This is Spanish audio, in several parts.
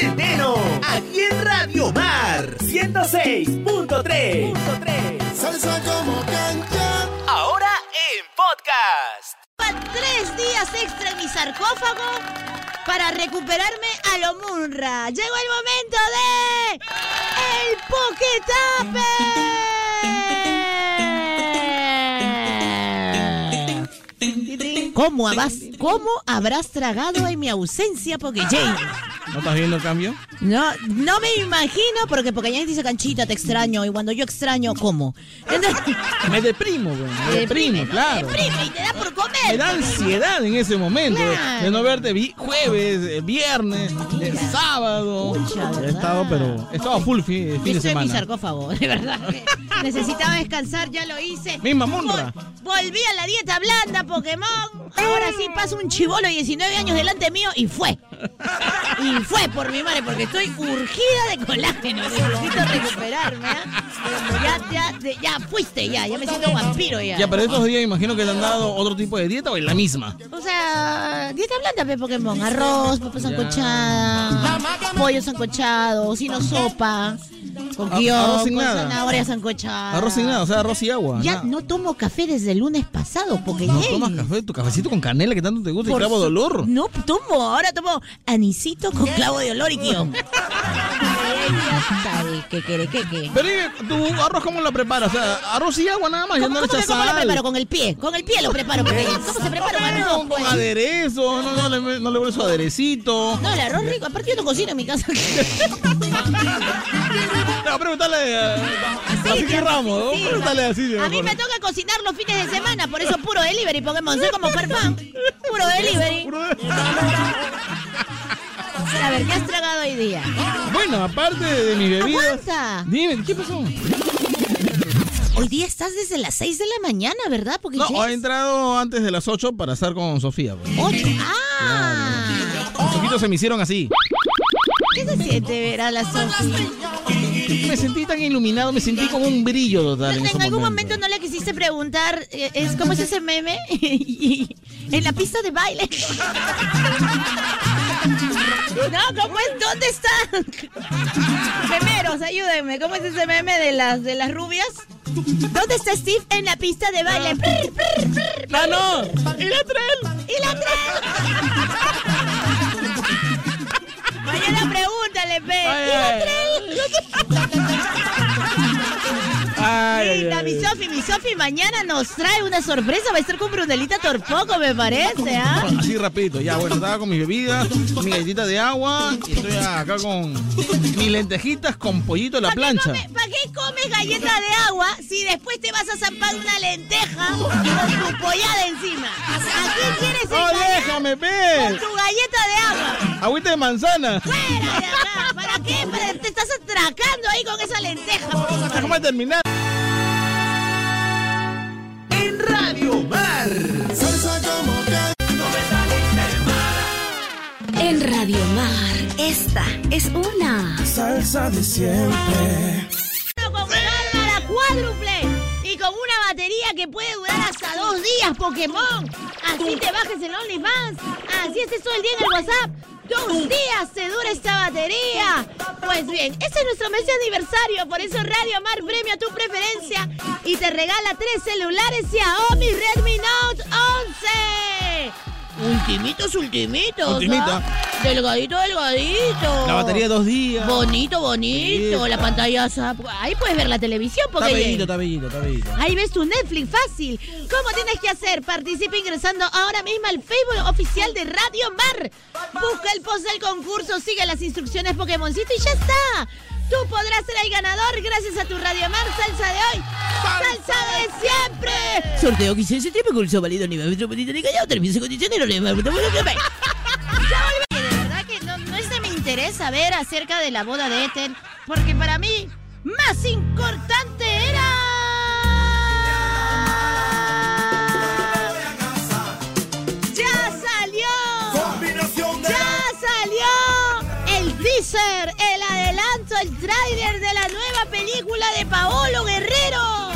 Centeno, aquí en Radio Mar 106.3. Salsa como cancha. Ahora en podcast. Tres días extra en mi sarcófago para recuperarme a lo Munra. Llegó el momento de. ¡El Poquetape! ¿Cómo, habrás, ¿Cómo habrás tragado en mi ausencia, Jane? ¿No estás viendo el cambio? No, no me imagino, porque Pokémon dice canchita, te extraño, y cuando yo extraño, ¿cómo? Entonces, Me deprimo, güey. Me deprimo, claro. Me deprime y te da por comer. Me da ansiedad en ese momento de- Claro. de no verte vi- jueves, eh, viernes, sábado. He estado, pero he estado full fi- fin, de Estoy en mi semana. sarcófago, de verdad. Necesitaba descansar, ya lo hice. Misma Munra. Vol- volví a la dieta blanda, Pokémon. Ahora sí paso un chivolo de 19 años delante mío y fue. Y fue por mi madre, porque estoy urgida de colágeno. Necesito recuperarme. ¿ah? Ya, ya, ya fuiste, ya. Ya me siento vampiro ya. Ya, pero estos días imagino que te han dado otro tipo de dieta o es la misma. O sea, dieta blanda, pe Pokémon. Arroz, papa sancochada, pollo sancochado, sino sopa, con guion, arroz sin con nada. zanahoria sancochada. Arroz sin nada, o sea, arroz y agua. Ya nada. no tomo café desde el lunes pasado, porque No tomas café, tu cafecito con canela que tanto te gusta y clavo de olor. No tomo, ahora tomo anisito con clavo de olor y guion. ¿Qué quiere? ¿Qué qué? Pero ¿tu arroz cómo lo preparas? O sea, arroz y agua nada más, ya ¿Cómo, no le que echas cómo lo sal. preparo? Con el pie, con el pie lo preparo. porque ¿Cómo se prepara un arroz? Con, pues? aderezo, no, no, le, no le su aderecito. No, el arroz rico. Aparte yo no cocino en mi casa. Voy a preguntarle a, a Ramos, ¿no? Sí. Pregúntale así. A mí me toca cocinar los fines de semana, por eso puro delivery, Pokémon. Soy como Farfán. Puro delivery. A ver, ¿qué has tragado hoy día? Bueno, aparte de mis bebidas. ¡Aguanta! Dime, ¿qué pasó? Hoy día estás desde las 6 de la mañana, ¿verdad? Porque No, he entrado antes de las 8 para estar con Sofía. pues. ocho. ¡Ah! Los ojitos se me hicieron así. ¿Qué se siente ver a la Sofi? Me sentí tan iluminado, me sentí como un brillo total. En, En algún momento. momento no le quisiste preguntar, eh, es ¿cómo es ese meme? En la pista de baile. No, ¿cómo es? ¿Dónde están? Memeros, ayúdenme. ¿Cómo es ese meme de las de las rubias? ¿Dónde está Steve en la pista de baile? Prr, ¡Ah, no! ¡Y la tren! ¡Y la tren! Mañana pregúntale, pe. ¿Y la tren? Linda, mi Sofi, mi Sofi mañana nos trae una sorpresa. Va a estar con Brunelita Torpoco, me parece, ¿ah? Así rapidito, ya bueno, estaba con mis bebidas, mi galletita de agua y estoy acá con mis lentejitas con pollito a la plancha. ¿Para qué comes galleta de agua si después te vas a zampar una lenteja con tu pollada encima? ¿A qué quieres ¡No, engañar déjame, con ve! tu galleta de agua? Agüita de manzana. ¡Fuera de acá! ¿Para qué? Para- te estás atracando ahí con esa lenteja. Déjame terminar. En Radio Mar. Salsa como cancha. En Radio Mar, esta es una. Salsa de siempre. con Bárbara cuádruple y con una batería que puede durar hasta dos días, Pokémon. Así te bajes en OnlyFans. Así estés todo el día en el WhatsApp. Dos días te dura esta batería. Pues bien, este es nuestro mes de aniversario. Por eso Radio Mar premia tu preferencia y te regala tres celulares Xiaomi Redmi Note 11. Ultimitos, ultimitos. Ultimita. ¿ah? Delgadito, delgadito. La batería de dos días. Bonito, bonito. La pantalla. Ahí puedes ver la televisión Está porque. bellito, está bellito, está bellito. Ahí ves tu Netflix fácil. ¿Cómo tienes que hacer? Participa ingresando ahora mismo al Facebook oficial de Radio Mar. Busca el post del concurso, sigue las instrucciones Pokémoncito y ya está. Tú podrás ser el ganador gracias a tu Radio Mar salsa de hoy. ¡Salsa de siempre! Sorteo 15 de septiembre con el válido a nivel metropolitano y callado. Términos y condiciones no le Ya volví. De verdad que no, no es de mi interés saber acerca de la boda de Ethel, porque para mí más importante el tráiler de la nueva película de Paolo Guerrero.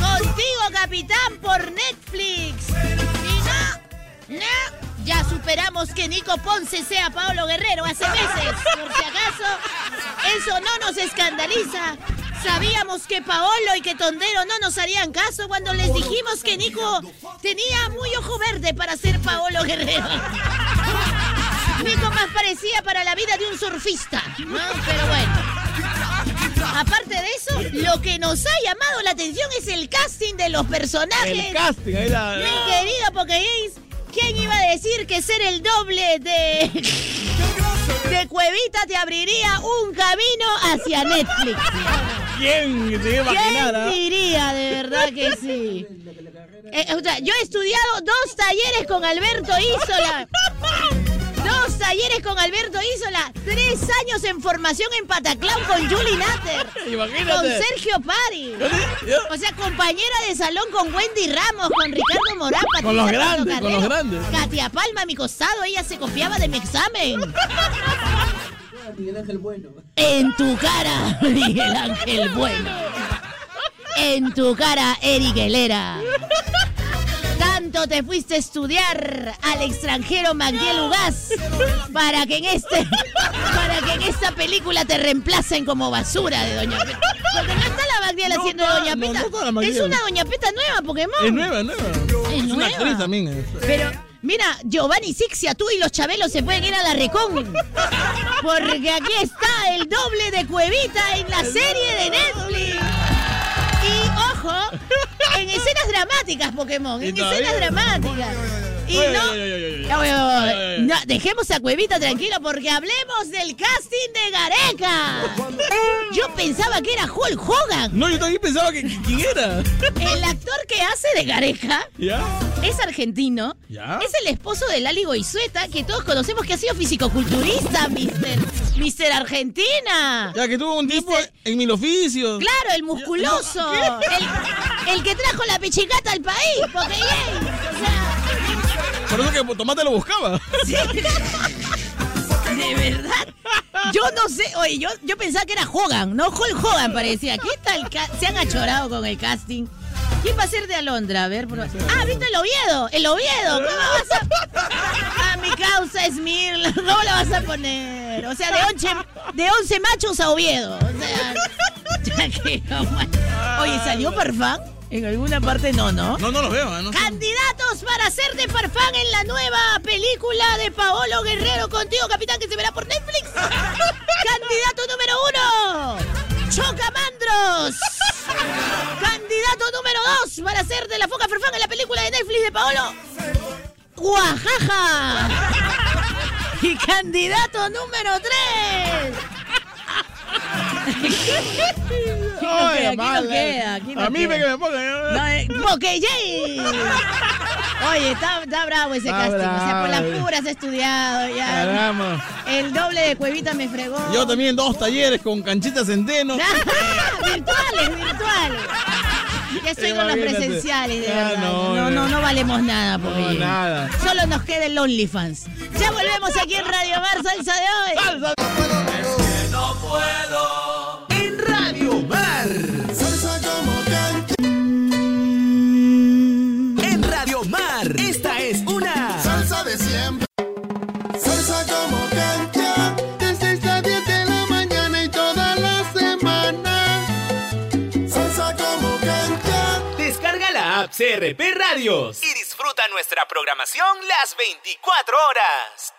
Contigo, capitán, por Netflix. Y no, no, Ya superamos que Nico Ponce sea Paolo Guerrero hace meses. Por si acaso, eso no nos escandaliza. Sabíamos que Paolo y que Tondero no nos harían caso cuando les dijimos que Nico tenía muy ojo verde para ser Paolo Guerrero. Más parecía para la vida de un surfista, ¿no? Pero bueno. Aparte de eso, lo que nos ha llamado la atención es el casting de los personajes. El casting, ahí la. Mi querido Pokégames, ¿quién iba a decir que ser el doble de. de Cuevita te abriría un camino hacia Netflix? ¿Quién se imaginar? ah? ¿Quién diría? De verdad que sí. Eh, o sea, yo he estudiado dos talleres con Alberto Isola. Talleres con Alberto Isola. Tres años en formación en Pataclown con Julie Natter. Imagínate. Con Sergio Pari. O sea, compañera de salón con Wendy Ramos, con Ricardo Morán, Patricia Con los grandes, con los grandes. Katia Palma a mi costado, ella se copiaba de mi examen. En tu cara, Miguel Ángel Bueno. En tu cara, Eric Helera. Tanto te fuiste a estudiar al extranjero Magdiel Ugas para que en este para que en esta película te reemplacen como basura de Doña Peta. Porque no está la Magdiel No haciendo Doña Peta. no es una Doña Peta nueva, Pokémon. Es nueva, nueva. Es una nueva. actriz también. es. Pero, mira, Giovanni Sixia, tú y los Chabelos se pueden ir a la Recon. Porque aquí está el doble de Cuevita en la serie de Netflix. Y ojo, en escenas dramáticas, Pokémon. En escenas dramáticas. Y no, no, dejemos a Cuevita tranquilo porque hablemos del casting de Gareca. Yo pensaba que era Hulk Hogan. No, yo también pensaba que quién era. El actor que hace de Gareca ¿Ya? es argentino. ¿Ya? Es el esposo de Lali Goizueta, que todos conocemos que ha sido fisicoculturista, mister. Mister Argentina. Ya que tuvo un tiempo en mil oficios. Claro, el musculoso. El, el que trajo la pichicata al país. Porque yay. O sea, Por eso que Tomate lo buscaba. sí. De verdad. Yo no sé, oye, yo, yo pensaba que era Hogan, no Hulk Hogan parecía. ¿Qué tal? Se han achorado con el casting. ¿Quién va a ser de Alondra? A ver, por... Ah, ¿viste el Oviedo? El Oviedo. ¿Cómo vas a...? Ah, mi causa es Mirla. ¿Cómo la vas a poner? O sea, de 11, de 11 machos a Oviedo. O sea, ya que... Oye, ¿salió Farfán? En alguna parte no, ¿no? No, no lo veo. ¿eh? No sé. Candidatos para ser de Farfán en la nueva película de Paolo Guerrero contigo, capitán, que se verá por Netflix. Candidato número uno, Chocamandros. Candidato número dos para ser de la foca Farfán en la película de Netflix de Paolo. Guajaja. Y candidato número tres. No Oye, queda, aquí no mal, queda, aquí no A mí me que me pongan. No, eh, Pokeyay. Oye, está, está bravo ese Está casting. O sea, por las bravo. puras he estudiado ya. Caramba. El doble de Cuevita me fregó. Yo también dos talleres con Canchita Centeno. virtuales, virtuales. Ya estoy con los presenciales, de Ah, verdad. no, No, no, no. no, valemos nada, porque No, nada. solo nos queda el OnlyFans. Ya volvemos aquí en Radio Mar, salsa de hoy. En CRP Radios y disfruta nuestra programación las 24 horas.